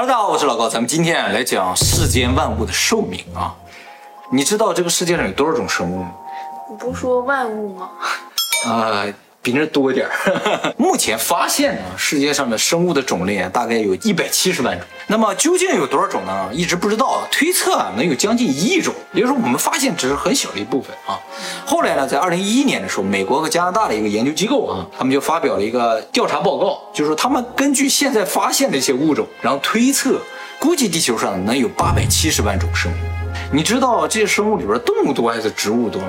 大家好，我是老高，咱们今天啊来讲世间万物的寿命啊。你知道这个世界上有多少种生物吗？你不说万物吗？啊、比那多一点儿。目前发现呢，世界上的生物的种类啊，大概有一百七十万种。那么究竟有多少种呢？一直不知道，推测啊能有将近一亿种。也就是说，我们发现只是很小的一部分啊。后来呢，在二零一一年的时候，美国和加拿大的一个研究机构啊，他们就发表了一个调查报告，就是说他们根据现在发现的一些物种，然后推测，估计地球上能有八百七十万种生物。你知道这些生物里边动物多还是植物多吗？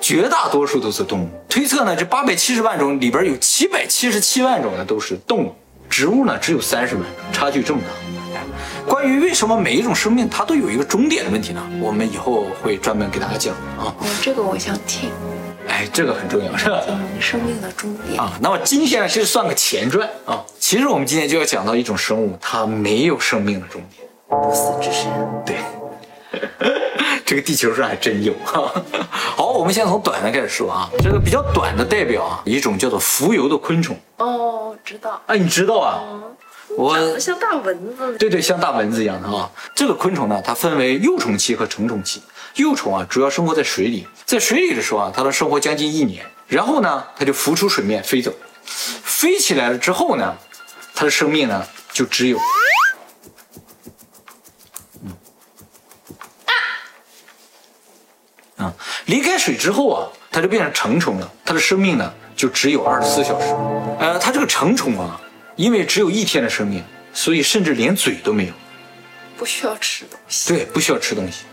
绝大多数都是动物。推测呢，这八百七十万种里边有七百七十七万种呢都是动物，植物呢只有三十万种，差距这么大。哎关于为什么每一种生命它都有一个终点的问题呢？我们以后会专门给大家讲啊。哦，这个我想听。哎，这个很重要，是吧？嗯，生命的终点。啊，那么今天呢，这算个前传啊。其实我们今天就要讲到一种生物，它没有生命的终点。不死之身。对，这个地球上还真有哈。好，我们先从短的开始说啊。这个比较短的代表啊，一种叫做浮游的昆虫。哦，知道。哎，你知道啊？我长得像大蚊子。对对，像大蚊子一样的啊。这个昆虫呢，它分为幼虫期和成虫期。幼虫啊，主要生活在水里，在水里的时候啊，它能生活将近一年，然后呢，它就浮出水面飞走。飞起来了之后呢，它的生命呢就只有，啊，离开水之后啊，它就变成成虫了，它的生命呢就只有二十四小时。呃，它这个成虫啊，因为只有一天的生命，所以甚至连嘴都没有。不需要吃东西。对，不需要吃东西。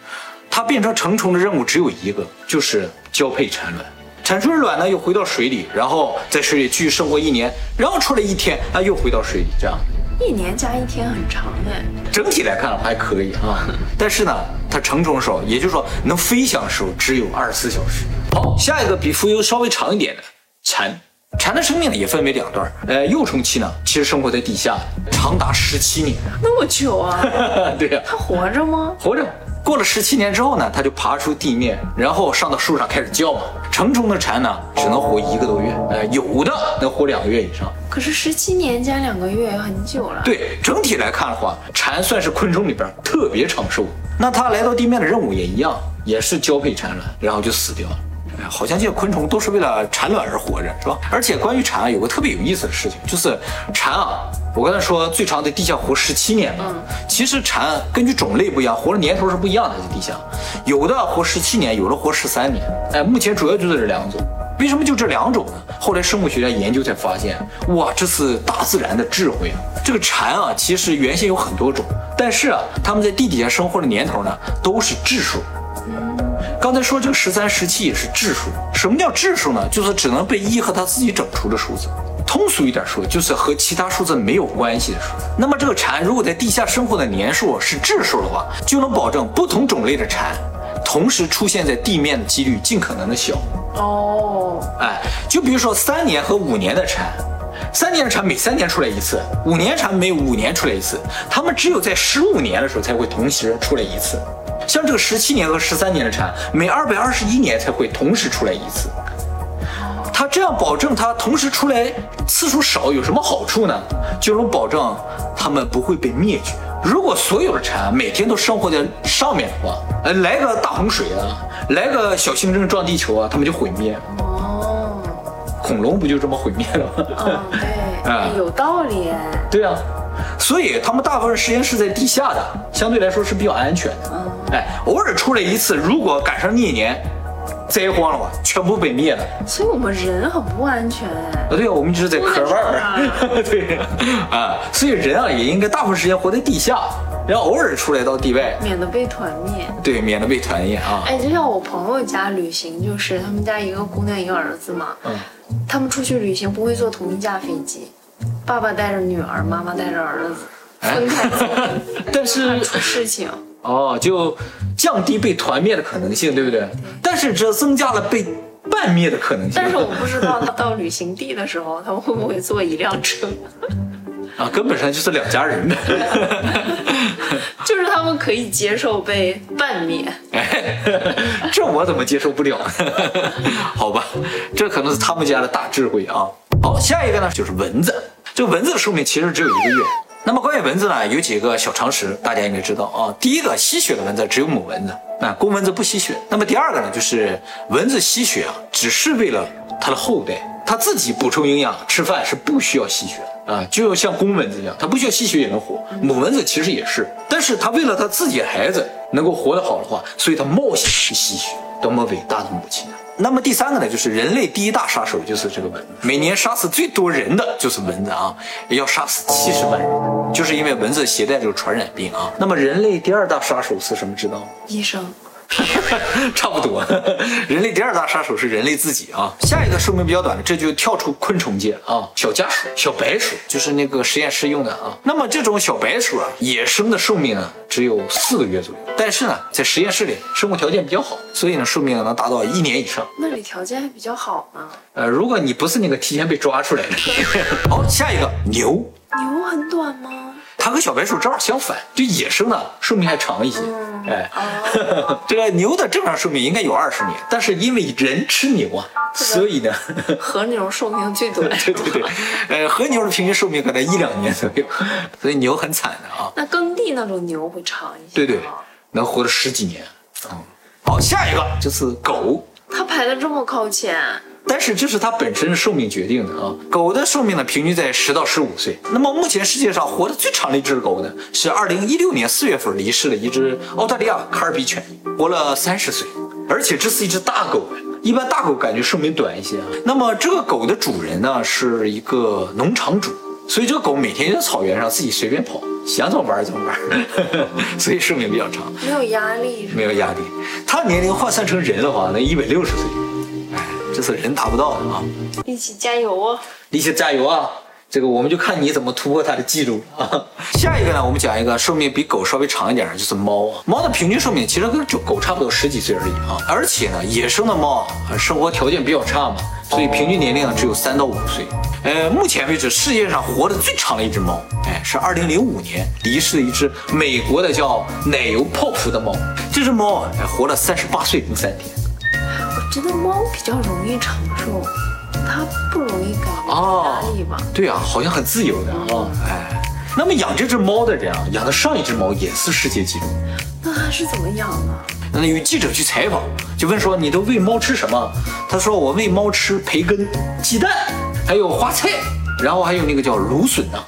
它变成成虫的任务只有一个，就是交配产卵。产出的卵呢，又回到水里，然后在水里继续生活一年，然后出来一天，啊又回到水里，这样。一年加一天很长哎。整体来看还可以啊，但是呢，它成虫的时候，也就是说能飞翔的时候只有二十四小时。好，下一个比蜉蝣稍微长一点的蝉，蝉的生命呢也分为两段，呃，幼虫期呢其实生活在地下，长达十七年。那么久啊？对呀、它活着吗？活着。过了十七年之后呢，它就爬出地面，然后上到树上开始叫嘛。成虫的蝉呢，只能活一个多月，呃，有的能活两个月以上。可是十七年加两个月很久了。对，整体来看的话，蝉算是昆虫里边特别长寿。那它来到地面的任务也一样，也是交配产卵，然后就死掉了。哎，好像这些昆虫都是为了产卵而活着，是吧？而且关于蝉啊，有个特别有意思的事情，就是蝉啊，我刚才说最长在地下活十七年嘛，其实蝉根据种类不一样，活的年头是不一样的，在地下，有的活十七年，有的活十三年。哎，目前主要就是这两种。为什么就这两种呢？后来生物学家研究才发现，哇，这是大自然的智慧啊！这个蝉啊，其实原先有很多种，但是啊，它们在地底下生活的年头呢，都是质数。刚才说这个十三、十七也是质数。什么叫质数呢？就是只能被一和它自己整除的数字。通俗一点说，就是和其他数字没有关系的数。那么这个蝉如果在地下生活的年数是质数的话，就能保证不同种类的蝉同时出现在地面的几率尽可能的小。哦。哎，就比如说三年和五年的蝉，三年的蝉每三年出来一次，五年蝉每五年出来一次，它们只有在十五年的时候才会同时出来一次。像这个十七年和十三年的蝉，每二百二十一年才会同时出来一次。它这样保证它同时出来次数少有什么好处呢？就能保证它们不会被灭绝。如果所有的蝉每天都生活在上面的话，呃，来个大洪水啊，来个小行星撞地球啊，它们就毁灭了。哦。恐龙不就这么毁灭了吗？嗯，对，啊有道理。对啊，所以他们大部分时间是在地下的，相对来说是比较安全的。哎，偶尔出来一次，如果赶上那年灾荒了吧，全部被灭了。所以我们人很不安全哎。啊，对啊，我们一直在壳外儿。对啊，所以人啊也应该大部分时间活在地下，然后偶尔出来到地外，免得被团灭。对，免得被团灭啊。哎，就像我朋友家旅行，就是他们家一个姑娘一个儿子嘛，嗯，他们出去旅行不会坐同一架飞机，爸爸带着女儿，妈妈带着儿子，分开走，但是出事情。哦，就降低被团灭的可能性，对不对？但是这增加了被半灭的可能性。但是我不知道他到旅行地的时候，他们会不会坐一辆车，啊，根本上就是两家人呗。就是他们可以接受被半灭。哎，这我怎么接受不了？好吧，这可能是他们家的大智慧啊。好，下一个呢就是蚊子。这个蚊子的寿命其实只有一个月。那么关于蚊子呢，有几个小常识，大家应该知道啊。第一个，吸血的蚊子只有母蚊子，那公蚊子不吸血。那么第二个呢，就是蚊子吸血啊，只是为了它的后代，它自己补充营养、吃饭是不需要吸血的啊，就像公蚊子一样，它不需要吸血也能活。母蚊子其实也是，但是它为了它自己孩子能够活得好的话，所以它冒险去吸血，多么伟大的母亲啊！那么第三个呢，就是人类第一大杀手就是这个蚊子，每年杀死最多人的就是蚊子啊，要杀死七十万人，就是因为蚊子携带这个传染病啊。那么人类第二大杀手是什么？知道吗？医生。差不多，人类第二大杀手是人类自己啊。下一个寿命比较短的，这就跳出昆虫界啊，小家鼠、小白鼠，就是那个实验室用的啊。那么这种小白鼠啊，野生的寿命呢只有四个月左右，但是呢，在实验室里生活条件比较好，所以呢寿命能达到一年以上。那里条件还比较好吗。呃，如果你不是那个提前被抓出来的。好，下一个牛。牛很短吗？它和小白鼠正好相反，就野生的寿命还长一些。哎，这个牛的正常寿命应该有二十年，但是因为人吃牛啊，所以呢，和牛寿命最短。对对对，呃，和牛的平均寿命可能一两年左右，所以牛很惨的啊。那耕地那种牛会长一些。对对，能活了十几年。嗯，好，下一个就是狗。它排的这么靠前。但是这是它本身的寿命决定的啊。狗的寿命呢，平均在十到十五岁。那么目前世界上活得最长的一只狗呢，是二零一六年四月份离世的一只澳大利亚卡尔比犬，活了三十岁。而且这是一只大狗，一般大狗感觉寿命短一些啊。那么这个狗的主人呢，是一个农场主，所以这个狗每天在草原上自己随便跑，想怎么玩怎么玩，所以寿命比较长，没有压力，没有压力。它年龄换算成人的话，那一百六十岁。这是人达不到的啊！一起加油哦！一起加油啊！这个我们就看你怎么突破它的记录啊！下一个呢，我们讲一个寿命比狗稍微长一点的，就是猫啊。猫的平均寿命其实跟就狗差不多十几岁而已啊。而且呢，野生的猫啊，生活条件比较差嘛，所以平均年龄呢只有三到五岁。呃，目前为止世界上活得最长的一只猫，哎，是二零零五年离世的一只美国的叫奶油泡芙的猫。这只猫啊，活了三十八岁零三天。觉得猫比较容易长寿，它不容易感压力吧？对啊，好像很自由的啊。哎，那么养这只猫的人啊，养的上一只猫也是世界纪录。那他是怎么养的？那有记者去采访，就问说你都喂猫吃什么？他说我喂猫吃培根、鸡蛋，还有花菜，然后还有那个叫芦笋啊，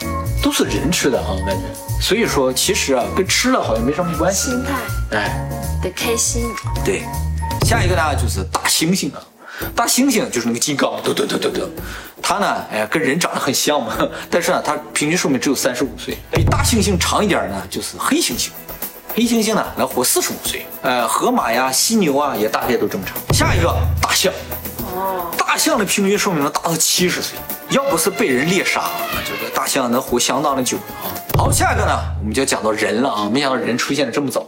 都是人吃的啊，感觉。所以说其实啊，跟吃了好像没什么关系。心态，哎，得开心。对。下一个呢，就是大猩猩啊，大猩猩就是那个金刚，嘟嘟嘟嘟嘟，它呢，哎，跟人长得很像嘛，但是呢，它平均寿命只有三十五岁。比大猩猩长一点呢，就是黑猩猩，黑猩猩呢能活四十五岁。呃，河马呀、犀牛啊，也大概都这么长。下一个大象，哦，大象的平均寿命能达到七十岁，要不是被人猎杀，这个大象能活相当的久啊。好，下一个呢，我们就讲到人了啊，没想到人出现的这么早。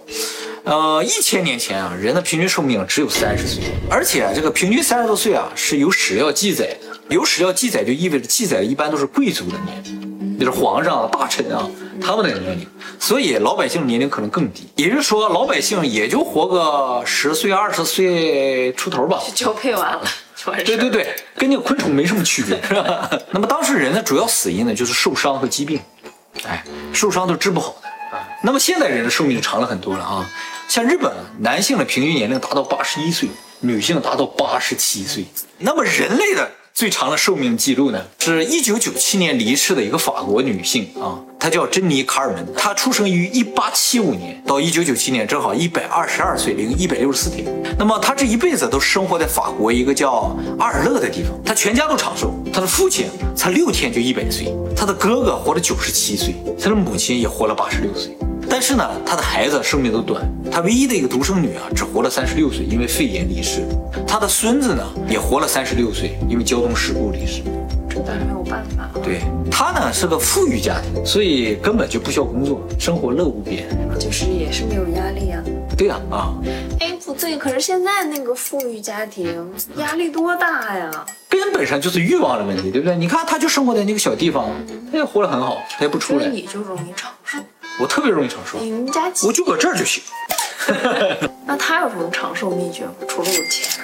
呃，一千年前啊，人的平均寿命只有三十岁，而且这个平均三十多岁啊是有史料记载的。有史料记载就意味着记载的一般都是贵族的年龄，就是皇上、大臣啊他们的年龄，所以老百姓年龄可能更低。也就是说，老百姓也就活个十岁、二十岁出头吧，交配完了，对对对，跟那个昆虫没什么区别，是吧？那么当时人的主要死因呢，就是受伤和疾病，哎，受伤都治不好的。那么现代人的寿命长了很多了啊。像日本，男性的平均年龄达到八十一岁，女性达到八十七岁。那么人类的最长的寿命记录呢？是一九九七年离世的一个法国女性啊，她叫珍妮·卡尔门，她出生于一八七五年到一九九七年，正好一百二十二岁零一百六十四天。那么她这一辈子都生活在法国一个叫阿尔勒的地方，她全家都长寿，她的父亲才六天就一百岁，她的哥哥活了九十七岁，她的母亲也活了八十六岁。但是呢，他的孩子寿命都短，他唯一的一个独生女啊，只活了三十六岁，因为肺炎离世。他的孙子呢，也活了三十六岁，因为交通事故离世。这当然没有办法。对他呢是个富裕家庭，所以根本就不需要工作，生活乐无边，就是也是没有压力啊。对呀，啊。哎，不对，可是现在那个富裕家庭压力多大呀？根本上就是欲望的问题，对不对？你看，他就生活在那个小地方，他也活得很好，他也不出来。你就容易长寿。我特别容易长寿，你们家我就搁这儿就行。那他有什么长寿秘诀吗？除了有钱？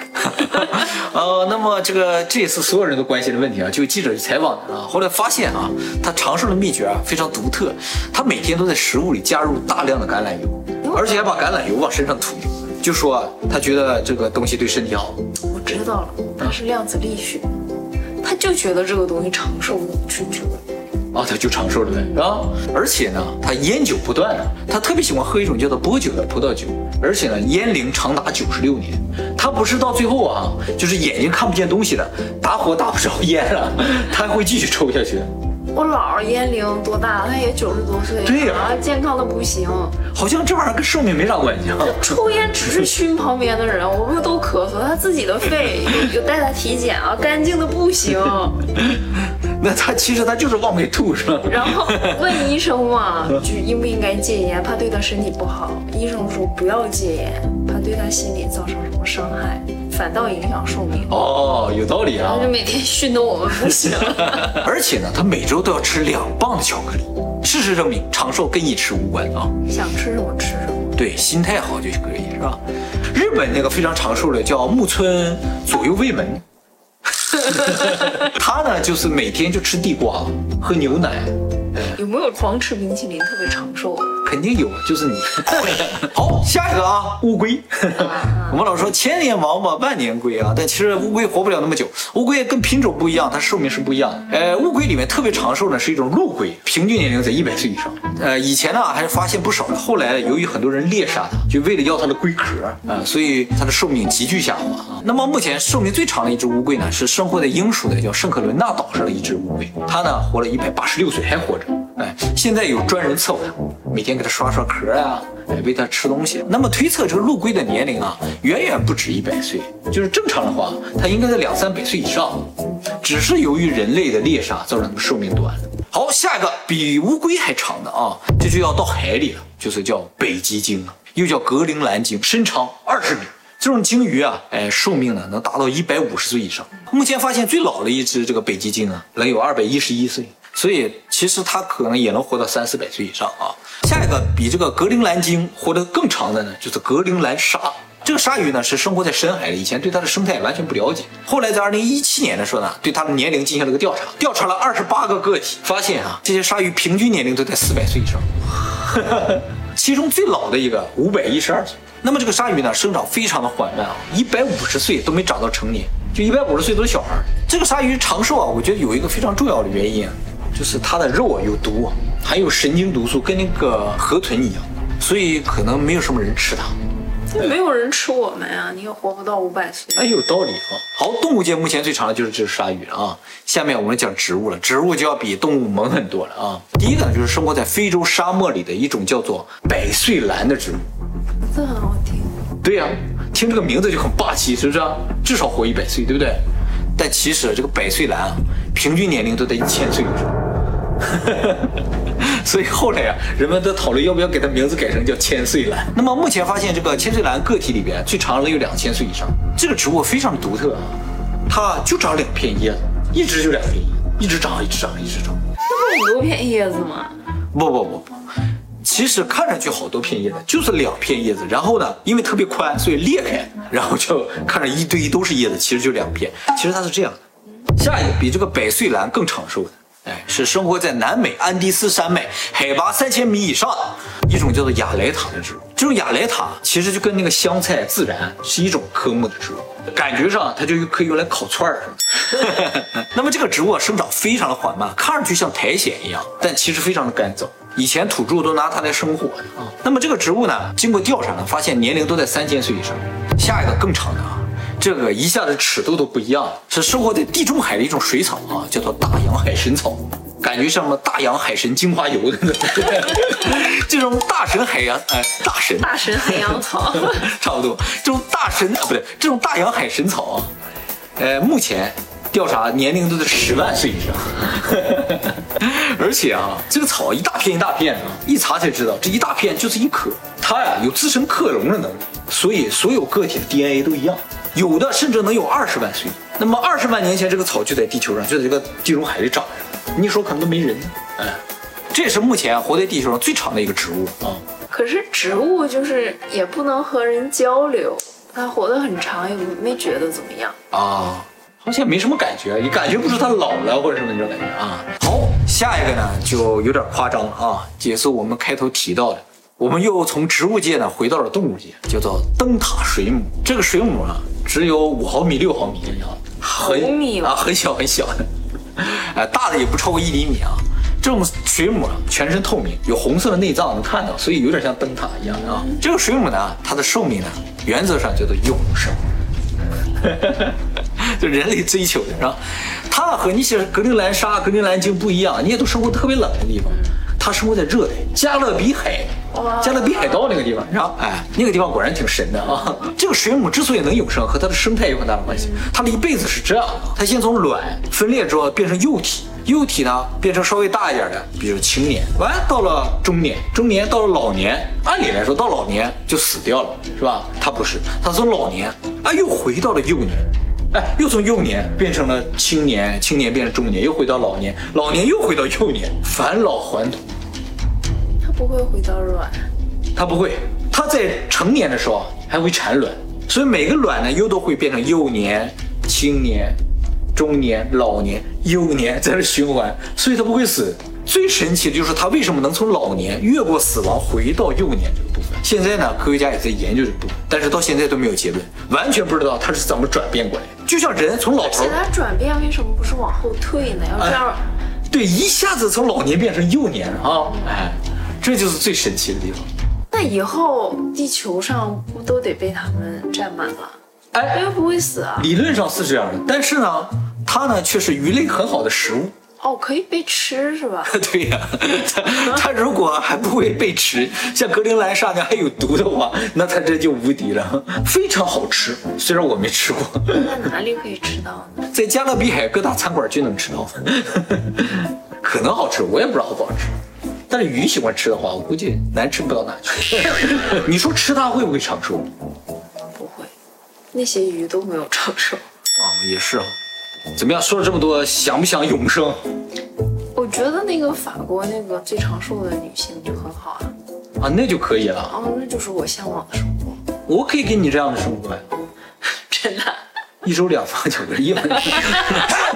呃，那么这个这也是所有人都关心的问题啊，就记者去采访他啊，后来发现啊，他长寿的秘诀啊非常独特，他每天都在食物里加入大量的橄榄油，而且还把橄榄油往身上涂，就说他觉得这个东西对身体好。我知道了，他是量子力学，他就觉得这个东西长寿去久。啊，他就长寿了呗，是吧？而且呢，他烟酒不断的，他特别喜欢喝一种叫做波酒的葡萄酒，而且呢，烟龄长达九十六年。他不是到最后啊，就是眼睛看不见东西了，打火打不着烟了，他还会继续抽下去。我姥烟龄多大？他也九十多岁，对呀，健康的不行。好像这玩意儿跟寿命没啥关系啊。抽烟只是熏旁边的人，我们都咳嗽，他自己的肺有带他体检啊，干净的不行。那他其实他就是往外吐，是吧？然后 问医生嘛，就应不应该戒烟，怕对他身体不好。医生说不要戒烟，怕对他心理造成什么伤害，反倒影响寿命。哦，有道理啊。就每天熏得我们不行。而且呢，他每周都要吃两磅的巧克力。事实证明，长寿跟饮食无关啊。想吃什么吃什么。对，心态好就可以，是吧？日本那个非常长寿的叫木村左右卫门。他呢，就是每天就吃地瓜，喝牛奶。有没有狂吃冰淇淋特别长寿？肯定有，就是你。好，下一个啊，乌龟。我们老说千年王八万年龟啊，但其实乌龟活不了那么久。乌龟跟品种不一样，它寿命是不一样的。呃，乌龟里面特别长寿的是一种陆龟，平均年龄在一百岁以上。呃，以前呢还是发现不少的，后来由于很多人猎杀它，就为了要它的龟壳啊，所以它的寿命急剧下滑啊。那么目前寿命最长的一只乌龟呢，是生活在英属的叫圣克伦纳岛上的一只乌龟，它呢活了一百八十六岁还活着。哎，现在有专人伺候它，每天给它刷刷壳啊，哎，喂它吃东西。那么推测这个陆龟的年龄啊，远远不止一百岁，就是正常的话，它应该在两三百岁以上，只是由于人类的猎杀造成它们寿命短。好，下一个比乌龟还长的啊，这就要到海里了，就是叫北极鲸，又叫格陵兰鲸，身长二十米。这种鲸鱼啊，哎，寿命呢能达到一百五十岁以上。目前发现最老的一只这个北极鲸啊，能有二百一十一岁。所以其实它可能也能活到三四百岁以上啊。下一个比这个格陵兰鲸活得更长的呢，就是格陵兰鲨。这个鲨鱼呢是生活在深海的，以前对它的生态完全不了解。后来在二零一七年的时候呢，对它的年龄进行了个调查，调查了二十八个个体，发现啊，这些鲨鱼平均年龄都在四百岁以上。其中最老的一个五百一十二岁。那么这个鲨鱼呢，生长非常的缓慢啊，一百五十岁都没长到成年，就一百五十岁都是小孩。这个鲨鱼长寿啊，我觉得有一个非常重要的原因啊。就是它的肉啊有毒，含有神经毒素，跟那个河豚一样，所以可能没有什么人吃它。没有人吃我们啊，你也活不到五百岁。哎，有道理啊。好，动物界目前最长的就是这只鲨鱼了啊。下面我们讲植物了，植物就要比动物猛很多了啊。第一个呢，就是生活在非洲沙漠里的一种叫做百岁兰的植物。这很好听。对呀，听这个名字就很霸气，是不是？至少活一百岁，对不对？但其实这个百岁兰啊，平均年龄都在一千岁以上。所以后来啊，人们都讨论要不要给它名字改成叫千岁兰。那么目前发现，这个千岁兰个体里边最长的有两千岁以上。这个植物非常独特啊，它就长两片叶子，一直就两片叶，一直长，一直长，一直长。那不是很多片叶子吗？不不不不，其实看上去好多片叶子，就是两片叶子。然后呢，因为特别宽，所以裂开，然后就看着一堆都是叶子，其实就两片。其实它是这样的。下一个比这个百岁兰更长寿的。哎，是生活在南美安第斯山脉海拔三千米以上的一种叫做亚莱塔的植物。这种亚莱塔其实就跟那个香菜自然是一种科目的植物，感觉上它就可以用来烤串儿。那么这个植物啊生长非常的缓慢，看上去像苔藓一样，但其实非常的干燥。以前土著都拿它来生火啊。那么这个植物呢，经过调查呢，发现年龄都在三千岁以上。下一个更长的啊。这个一下子尺度都不一样，是生活在地中海的一种水草啊，叫做大洋海神草，感觉像什么大洋海神精华油的那种。这种大神海洋哎，大神大神海洋草，差不多。这种大神啊，不对，这种大洋海神草啊，呃，目前调查年龄都在十万岁以上。而且啊，这个草一大片一大片的，一查才知道，这一大片就是一颗。它呀有自身克隆的能力，所以所有个体的 DNA 都一样。有的甚至能有二十万岁。那么二十万年前，这个草就在地球上，就在这个地中海里长着。你说可能都没人，哎，这也是目前活在地球上最长的一个植物啊。可是植物就是也不能和人交流，它活得很长，也没觉得怎么样。啊，好像没什么感觉，也感觉不出他老了或者什么那种感觉啊。好，下一个呢就有点夸张了啊，也是我们开头提到的，我们又从植物界呢回到了动物界，叫做灯塔水母。这个水母啊，只有五毫米、六毫米这样，毫米啊，很小很小的，哎，大的也不超过一厘米啊。这种水母啊，全身透明，有红色的内脏能看到，所以有点像灯塔一样啊。这个水母呢，它的寿命呢，原则上叫做永生。就人类追求的是吧？它和你写格陵兰沙、格陵兰鲸不一样，你也都生活特别冷的地方，它生活在热带加勒比海，加勒比海盗那个地方，是吧？哎，那个地方果然挺神的啊。这个水母之所以能永生，和它的生态有很大的关系。它的一辈子是这样的：它先从卵分裂之后变成幼体，幼体呢变成稍微大一点的，比如青年，完到了中年，中年到了老年。按理来说，到老年就死掉了，是吧？它不是，它从老年啊又回到了幼年。哎，又从幼年变成了青年，青年变成中年，又回到老年，老年又回到幼年，返老还童。他不会回到卵，他不会，他在成年的时候还会产卵，所以每个卵呢又都会变成幼年、青年、中年、老年、幼年，在这循环，所以它不会死。最神奇的就是它为什么能从老年越过死亡回到幼年。现在呢，科学家也在研究这个部分，但是到现在都没有结论，完全不知道它是怎么转变过来。就像人从老头，现在转变为什么不是往后退呢？要这样，对，一下子从老年变成幼年啊！哎，这就是最神奇的地方。那以后地球上不都得被他们占满了？哎，又不会死啊？理论上是这样的，但是呢，它呢却是鱼类很好的食物。哦，可以被吃是吧？对呀，它它如果还不会被吃，像格陵兰鲨那还有毒的话，那它这就无敌了，非常好吃。虽然我没吃过，在哪里可以吃到呢？在加勒比海各大餐馆就能吃到，可能好吃，我也不知道好不好吃。但是鱼喜欢吃的话，我估计难吃不到哪去。你说吃它会不会长寿？不会，那些鱼都没有长寿。啊，也是啊。怎么样？说了这么多，想不想永生？我觉得那个法国那个最长寿的女性就很好啊。啊，那就可以了。哦，那就是我向往的生活。我可以给你这样的生活呀。真的。一周两房九个亿。